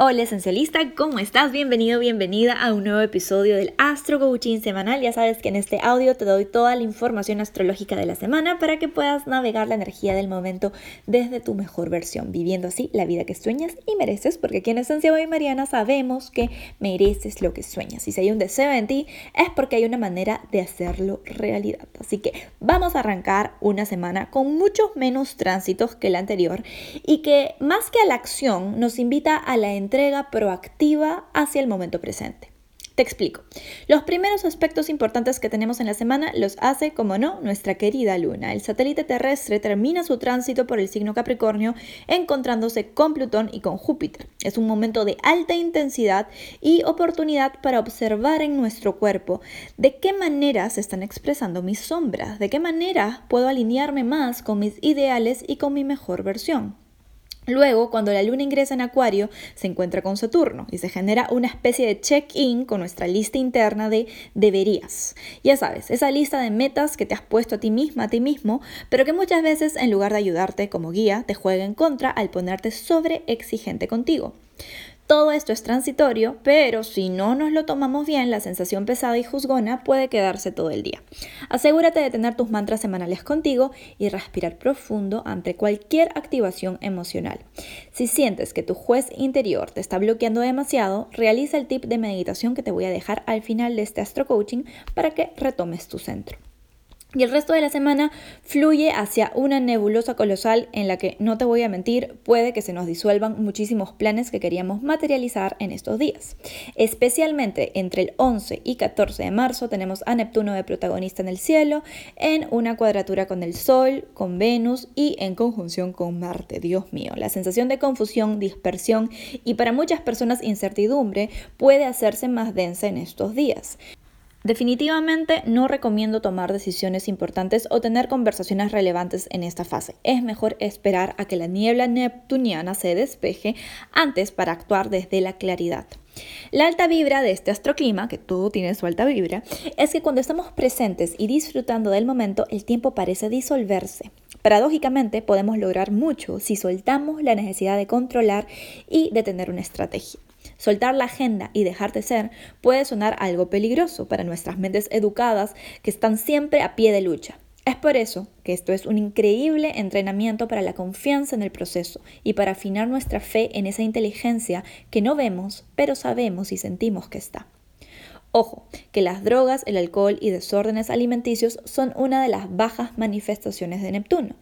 Hola esencialista, ¿cómo estás? Bienvenido, bienvenida a un nuevo episodio del Astro Coaching semanal. Ya sabes que en este audio te doy toda la información astrológica de la semana para que puedas navegar la energía del momento desde tu mejor versión, viviendo así la vida que sueñas y mereces, porque aquí en Esencia Boy Mariana sabemos que mereces lo que sueñas. Y si hay un deseo en ti, es porque hay una manera de hacerlo realidad. Así que vamos a arrancar una semana con muchos menos tránsitos que la anterior y que más que a la acción nos invita a la entrega proactiva hacia el momento presente. Te explico. Los primeros aspectos importantes que tenemos en la semana los hace, como no, nuestra querida Luna. El satélite terrestre termina su tránsito por el signo Capricornio encontrándose con Plutón y con Júpiter. Es un momento de alta intensidad y oportunidad para observar en nuestro cuerpo de qué manera se están expresando mis sombras, de qué manera puedo alinearme más con mis ideales y con mi mejor versión. Luego, cuando la luna ingresa en Acuario, se encuentra con Saturno y se genera una especie de check-in con nuestra lista interna de deberías. Ya sabes, esa lista de metas que te has puesto a ti misma, a ti mismo, pero que muchas veces en lugar de ayudarte como guía, te juega en contra al ponerte sobre exigente contigo. Todo esto es transitorio, pero si no nos lo tomamos bien, la sensación pesada y juzgona puede quedarse todo el día. Asegúrate de tener tus mantras semanales contigo y respirar profundo ante cualquier activación emocional. Si sientes que tu juez interior te está bloqueando demasiado, realiza el tip de meditación que te voy a dejar al final de este astro coaching para que retomes tu centro. Y el resto de la semana fluye hacia una nebulosa colosal en la que, no te voy a mentir, puede que se nos disuelvan muchísimos planes que queríamos materializar en estos días. Especialmente entre el 11 y 14 de marzo tenemos a Neptuno de protagonista en el cielo, en una cuadratura con el Sol, con Venus y en conjunción con Marte. Dios mío, la sensación de confusión, dispersión y para muchas personas incertidumbre puede hacerse más densa en estos días. Definitivamente no recomiendo tomar decisiones importantes o tener conversaciones relevantes en esta fase. Es mejor esperar a que la niebla neptuniana se despeje antes para actuar desde la claridad. La alta vibra de este astroclima, que todo tiene su alta vibra, es que cuando estamos presentes y disfrutando del momento, el tiempo parece disolverse. Paradójicamente, podemos lograr mucho si soltamos la necesidad de controlar y de tener una estrategia. Soltar la agenda y dejarte ser puede sonar algo peligroso para nuestras mentes educadas que están siempre a pie de lucha. Es por eso que esto es un increíble entrenamiento para la confianza en el proceso y para afinar nuestra fe en esa inteligencia que no vemos, pero sabemos y sentimos que está. Ojo, que las drogas, el alcohol y desórdenes alimenticios son una de las bajas manifestaciones de Neptuno.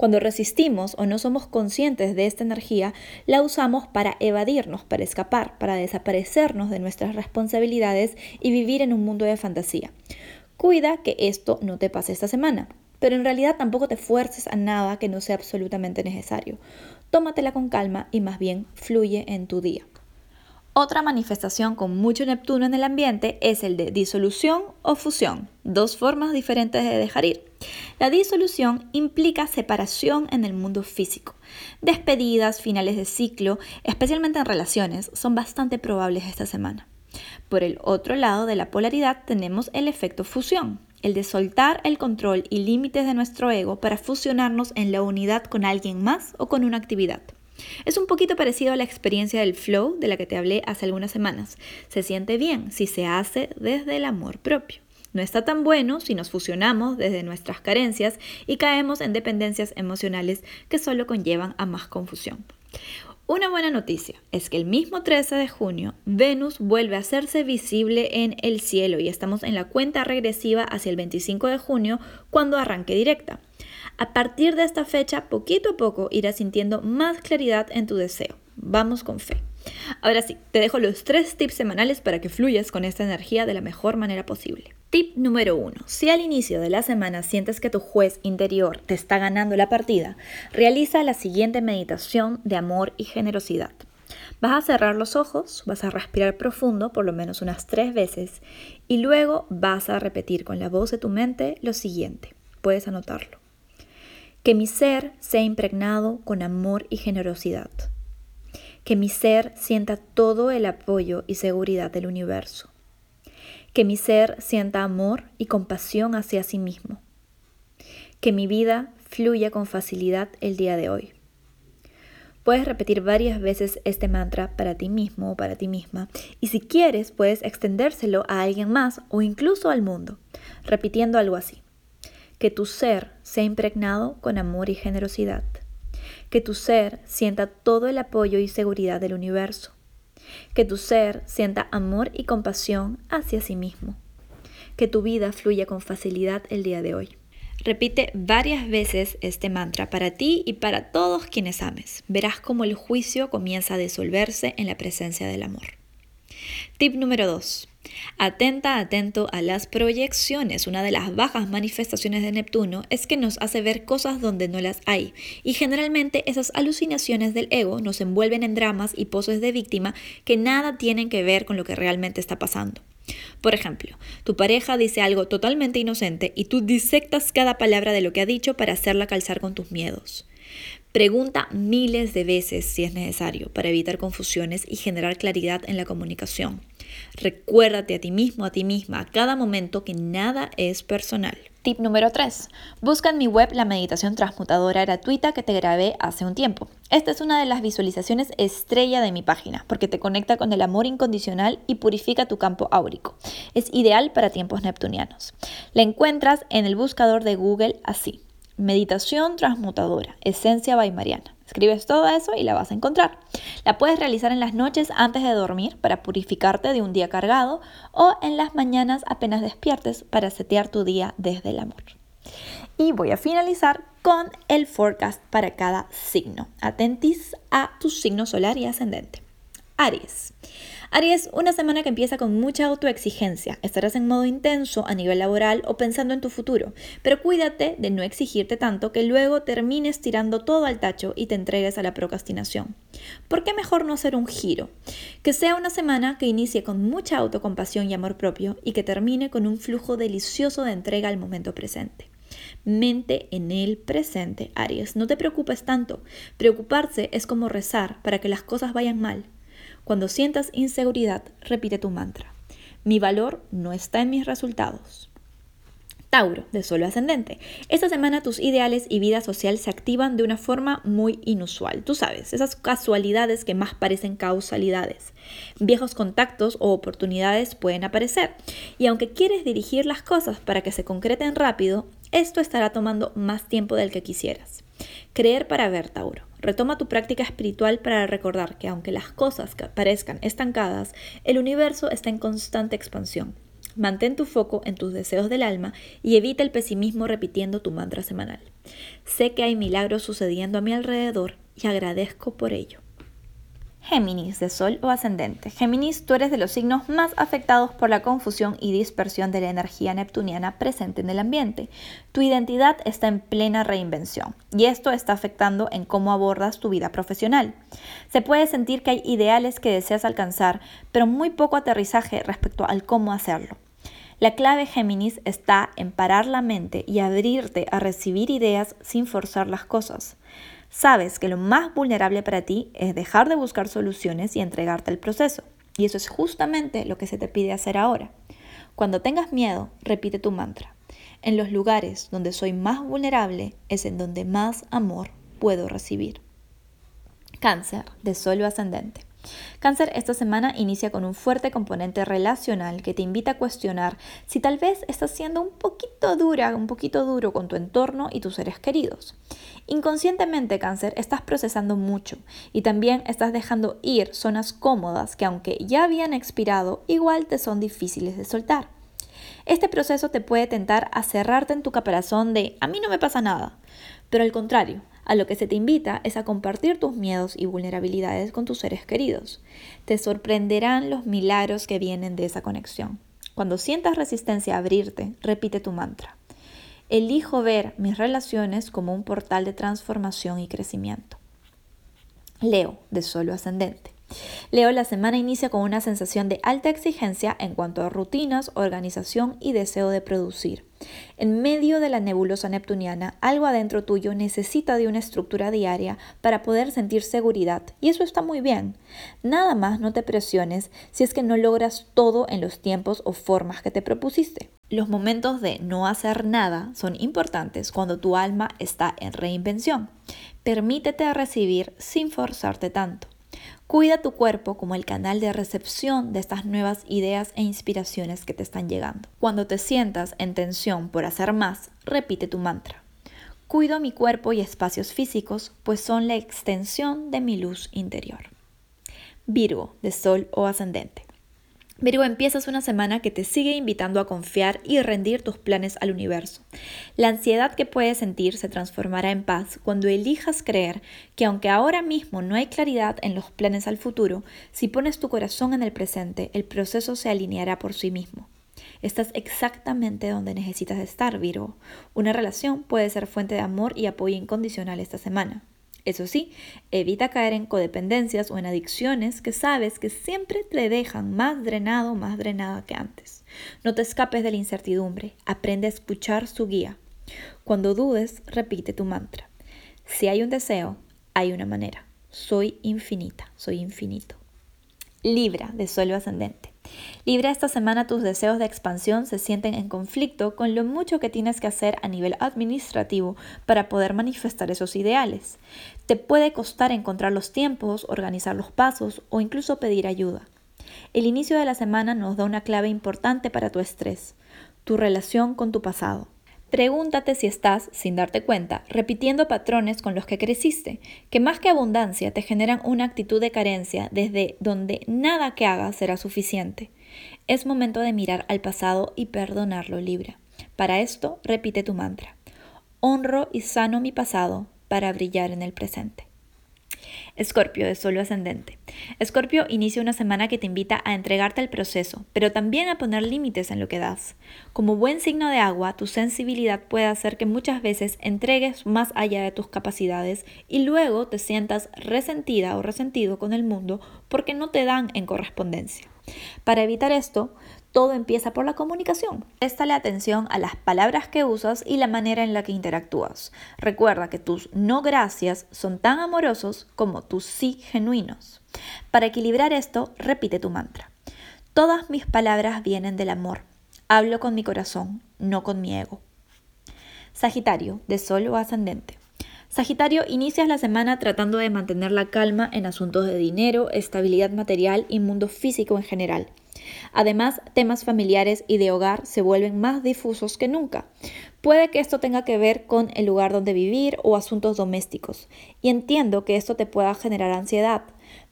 Cuando resistimos o no somos conscientes de esta energía, la usamos para evadirnos, para escapar, para desaparecernos de nuestras responsabilidades y vivir en un mundo de fantasía. Cuida que esto no te pase esta semana, pero en realidad tampoco te fuerces a nada que no sea absolutamente necesario. Tómatela con calma y más bien fluye en tu día. Otra manifestación con mucho Neptuno en el ambiente es el de disolución o fusión, dos formas diferentes de dejar ir. La disolución implica separación en el mundo físico. Despedidas, finales de ciclo, especialmente en relaciones, son bastante probables esta semana. Por el otro lado de la polaridad tenemos el efecto fusión, el de soltar el control y límites de nuestro ego para fusionarnos en la unidad con alguien más o con una actividad. Es un poquito parecido a la experiencia del flow de la que te hablé hace algunas semanas. Se siente bien si se hace desde el amor propio. No está tan bueno si nos fusionamos desde nuestras carencias y caemos en dependencias emocionales que solo conllevan a más confusión. Una buena noticia es que el mismo 13 de junio Venus vuelve a hacerse visible en el cielo y estamos en la cuenta regresiva hacia el 25 de junio cuando arranque directa. A partir de esta fecha, poquito a poco irás sintiendo más claridad en tu deseo. Vamos con fe. Ahora sí, te dejo los tres tips semanales para que fluyas con esta energía de la mejor manera posible. Tip número uno. Si al inicio de la semana sientes que tu juez interior te está ganando la partida, realiza la siguiente meditación de amor y generosidad. Vas a cerrar los ojos, vas a respirar profundo por lo menos unas tres veces y luego vas a repetir con la voz de tu mente lo siguiente. Puedes anotarlo. Que mi ser sea impregnado con amor y generosidad. Que mi ser sienta todo el apoyo y seguridad del universo. Que mi ser sienta amor y compasión hacia sí mismo. Que mi vida fluya con facilidad el día de hoy. Puedes repetir varias veces este mantra para ti mismo o para ti misma y si quieres puedes extendérselo a alguien más o incluso al mundo, repitiendo algo así. Que tu ser sea impregnado con amor y generosidad. Que tu ser sienta todo el apoyo y seguridad del universo. Que tu ser sienta amor y compasión hacia sí mismo. Que tu vida fluya con facilidad el día de hoy. Repite varias veces este mantra para ti y para todos quienes ames. Verás cómo el juicio comienza a disolverse en la presencia del amor. Tip número 2. Atenta, atento a las proyecciones. Una de las bajas manifestaciones de Neptuno es que nos hace ver cosas donde no las hay. Y generalmente esas alucinaciones del ego nos envuelven en dramas y poses de víctima que nada tienen que ver con lo que realmente está pasando. Por ejemplo, tu pareja dice algo totalmente inocente y tú disectas cada palabra de lo que ha dicho para hacerla calzar con tus miedos. Pregunta miles de veces si es necesario para evitar confusiones y generar claridad en la comunicación. Recuérdate a ti mismo, a ti misma, a cada momento que nada es personal. Tip número 3. Busca en mi web la meditación transmutadora gratuita que te grabé hace un tiempo. Esta es una de las visualizaciones estrella de mi página porque te conecta con el amor incondicional y purifica tu campo áurico. Es ideal para tiempos neptunianos. La encuentras en el buscador de Google así. Meditación transmutadora, esencia by Mariana. Escribes todo eso y la vas a encontrar. La puedes realizar en las noches antes de dormir para purificarte de un día cargado o en las mañanas apenas despiertes para setear tu día desde el amor. Y voy a finalizar con el forecast para cada signo. Atentis a tu signo solar y ascendente. Aries. Aries, una semana que empieza con mucha autoexigencia. Estarás en modo intenso a nivel laboral o pensando en tu futuro, pero cuídate de no exigirte tanto que luego termines tirando todo al tacho y te entregues a la procrastinación. ¿Por qué mejor no hacer un giro? Que sea una semana que inicie con mucha autocompasión y amor propio y que termine con un flujo delicioso de entrega al momento presente. Mente en el presente, Aries. No te preocupes tanto. Preocuparse es como rezar para que las cosas vayan mal. Cuando sientas inseguridad, repite tu mantra. Mi valor no está en mis resultados. Tauro, de suelo ascendente. Esta semana tus ideales y vida social se activan de una forma muy inusual. Tú sabes, esas casualidades que más parecen causalidades. Viejos contactos o oportunidades pueden aparecer. Y aunque quieres dirigir las cosas para que se concreten rápido, esto estará tomando más tiempo del que quisieras. Creer para ver, Tauro. Retoma tu práctica espiritual para recordar que aunque las cosas parezcan estancadas, el universo está en constante expansión. Mantén tu foco en tus deseos del alma y evita el pesimismo repitiendo tu mantra semanal. Sé que hay milagros sucediendo a mi alrededor y agradezco por ello. Géminis de Sol o ascendente. Géminis, tú eres de los signos más afectados por la confusión y dispersión de la energía neptuniana presente en el ambiente. Tu identidad está en plena reinvención y esto está afectando en cómo abordas tu vida profesional. Se puede sentir que hay ideales que deseas alcanzar, pero muy poco aterrizaje respecto al cómo hacerlo. La clave Géminis está en parar la mente y abrirte a recibir ideas sin forzar las cosas. Sabes que lo más vulnerable para ti es dejar de buscar soluciones y entregarte al proceso. Y eso es justamente lo que se te pide hacer ahora. Cuando tengas miedo, repite tu mantra. En los lugares donde soy más vulnerable es en donde más amor puedo recibir. Cáncer de suelo ascendente. Cáncer esta semana inicia con un fuerte componente relacional que te invita a cuestionar si tal vez estás siendo un poquito dura, un poquito duro con tu entorno y tus seres queridos. Inconscientemente, cáncer, estás procesando mucho y también estás dejando ir zonas cómodas que aunque ya habían expirado, igual te son difíciles de soltar. Este proceso te puede tentar a cerrarte en tu caparazón de a mí no me pasa nada, pero al contrario, a lo que se te invita es a compartir tus miedos y vulnerabilidades con tus seres queridos. Te sorprenderán los milagros que vienen de esa conexión. Cuando sientas resistencia a abrirte, repite tu mantra. Elijo ver mis relaciones como un portal de transformación y crecimiento. Leo, de solo ascendente. Leo, la semana inicia con una sensación de alta exigencia en cuanto a rutinas, organización y deseo de producir. En medio de la nebulosa neptuniana, algo adentro tuyo necesita de una estructura diaria para poder sentir seguridad, y eso está muy bien. Nada más no te presiones si es que no logras todo en los tiempos o formas que te propusiste. Los momentos de no hacer nada son importantes cuando tu alma está en reinvención. Permítete recibir sin forzarte tanto. Cuida tu cuerpo como el canal de recepción de estas nuevas ideas e inspiraciones que te están llegando. Cuando te sientas en tensión por hacer más, repite tu mantra. Cuido mi cuerpo y espacios físicos, pues son la extensión de mi luz interior. Virgo, de Sol o Ascendente. Virgo, empiezas una semana que te sigue invitando a confiar y rendir tus planes al universo. La ansiedad que puedes sentir se transformará en paz cuando elijas creer que aunque ahora mismo no hay claridad en los planes al futuro, si pones tu corazón en el presente, el proceso se alineará por sí mismo. Estás exactamente donde necesitas estar, Virgo. Una relación puede ser fuente de amor y apoyo incondicional esta semana. Eso sí, evita caer en codependencias o en adicciones que sabes que siempre te dejan más drenado más drenada que antes. No te escapes de la incertidumbre, aprende a escuchar su guía. Cuando dudes, repite tu mantra. Si hay un deseo, hay una manera. Soy infinita, soy infinito. Libra de suelo ascendente. Libra esta semana tus deseos de expansión se sienten en conflicto con lo mucho que tienes que hacer a nivel administrativo para poder manifestar esos ideales. Te puede costar encontrar los tiempos, organizar los pasos o incluso pedir ayuda. El inicio de la semana nos da una clave importante para tu estrés, tu relación con tu pasado. Pregúntate si estás, sin darte cuenta, repitiendo patrones con los que creciste, que más que abundancia te generan una actitud de carencia desde donde nada que hagas será suficiente. Es momento de mirar al pasado y perdonarlo libre. Para esto, repite tu mantra. Honro y sano mi pasado para brillar en el presente. Escorpio de solo ascendente. Escorpio inicia una semana que te invita a entregarte al proceso, pero también a poner límites en lo que das. Como buen signo de agua, tu sensibilidad puede hacer que muchas veces entregues más allá de tus capacidades y luego te sientas resentida o resentido con el mundo porque no te dan en correspondencia. Para evitar esto, todo empieza por la comunicación. Préstale atención a las palabras que usas y la manera en la que interactúas. Recuerda que tus no gracias son tan amorosos como tus sí genuinos. Para equilibrar esto, repite tu mantra. Todas mis palabras vienen del amor. Hablo con mi corazón, no con mi ego. Sagitario, de sol o ascendente. Sagitario, inicias la semana tratando de mantener la calma en asuntos de dinero, estabilidad material y mundo físico en general. Además, temas familiares y de hogar se vuelven más difusos que nunca. Puede que esto tenga que ver con el lugar donde vivir o asuntos domésticos, y entiendo que esto te pueda generar ansiedad,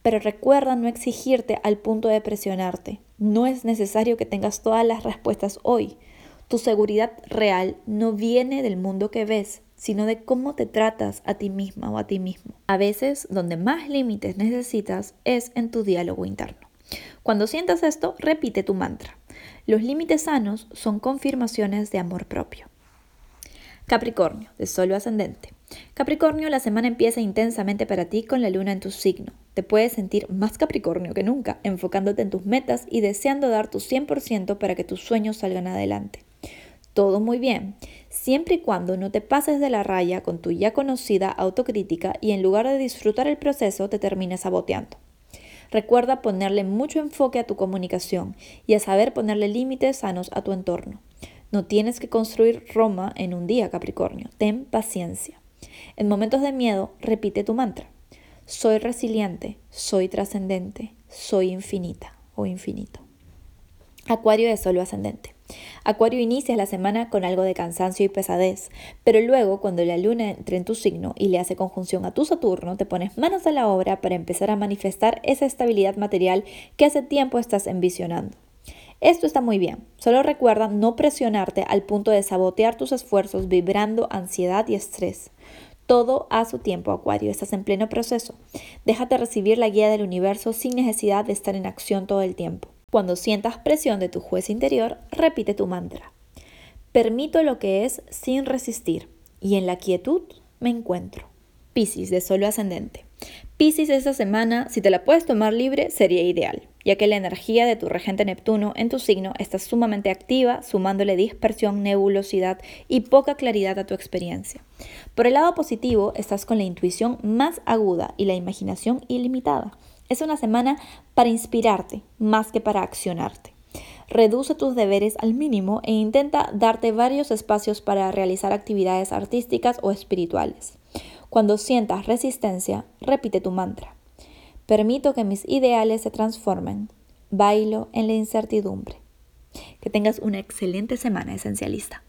pero recuerda no exigirte al punto de presionarte. No es necesario que tengas todas las respuestas hoy. Tu seguridad real no viene del mundo que ves, sino de cómo te tratas a ti misma o a ti mismo. A veces, donde más límites necesitas es en tu diálogo interno. Cuando sientas esto, repite tu mantra. Los límites sanos son confirmaciones de amor propio. Capricornio, de solo ascendente. Capricornio, la semana empieza intensamente para ti con la luna en tu signo. Te puedes sentir más Capricornio que nunca, enfocándote en tus metas y deseando dar tu 100% para que tus sueños salgan adelante. Todo muy bien, siempre y cuando no te pases de la raya con tu ya conocida autocrítica y en lugar de disfrutar el proceso te termines saboteando. Recuerda ponerle mucho enfoque a tu comunicación y a saber ponerle límites sanos a tu entorno. No tienes que construir Roma en un día, Capricornio. Ten paciencia. En momentos de miedo, repite tu mantra. Soy resiliente, soy trascendente, soy infinita o infinito. Acuario de solo ascendente. Acuario inicia la semana con algo de cansancio y pesadez, pero luego cuando la luna entre en tu signo y le hace conjunción a tu Saturno, te pones manos a la obra para empezar a manifestar esa estabilidad material que hace tiempo estás envisionando. Esto está muy bien, solo recuerda no presionarte al punto de sabotear tus esfuerzos vibrando ansiedad y estrés. Todo a su tiempo, Acuario, estás en pleno proceso. Déjate recibir la guía del universo sin necesidad de estar en acción todo el tiempo. Cuando sientas presión de tu juez interior, repite tu mantra. Permito lo que es sin resistir y en la quietud me encuentro. Piscis de solo ascendente. Piscis esta semana, si te la puedes tomar libre, sería ideal, ya que la energía de tu regente Neptuno en tu signo está sumamente activa, sumándole dispersión, nebulosidad y poca claridad a tu experiencia. Por el lado positivo, estás con la intuición más aguda y la imaginación ilimitada. Es una semana para inspirarte más que para accionarte. Reduce tus deberes al mínimo e intenta darte varios espacios para realizar actividades artísticas o espirituales. Cuando sientas resistencia, repite tu mantra. Permito que mis ideales se transformen. Bailo en la incertidumbre. Que tengas una excelente semana esencialista.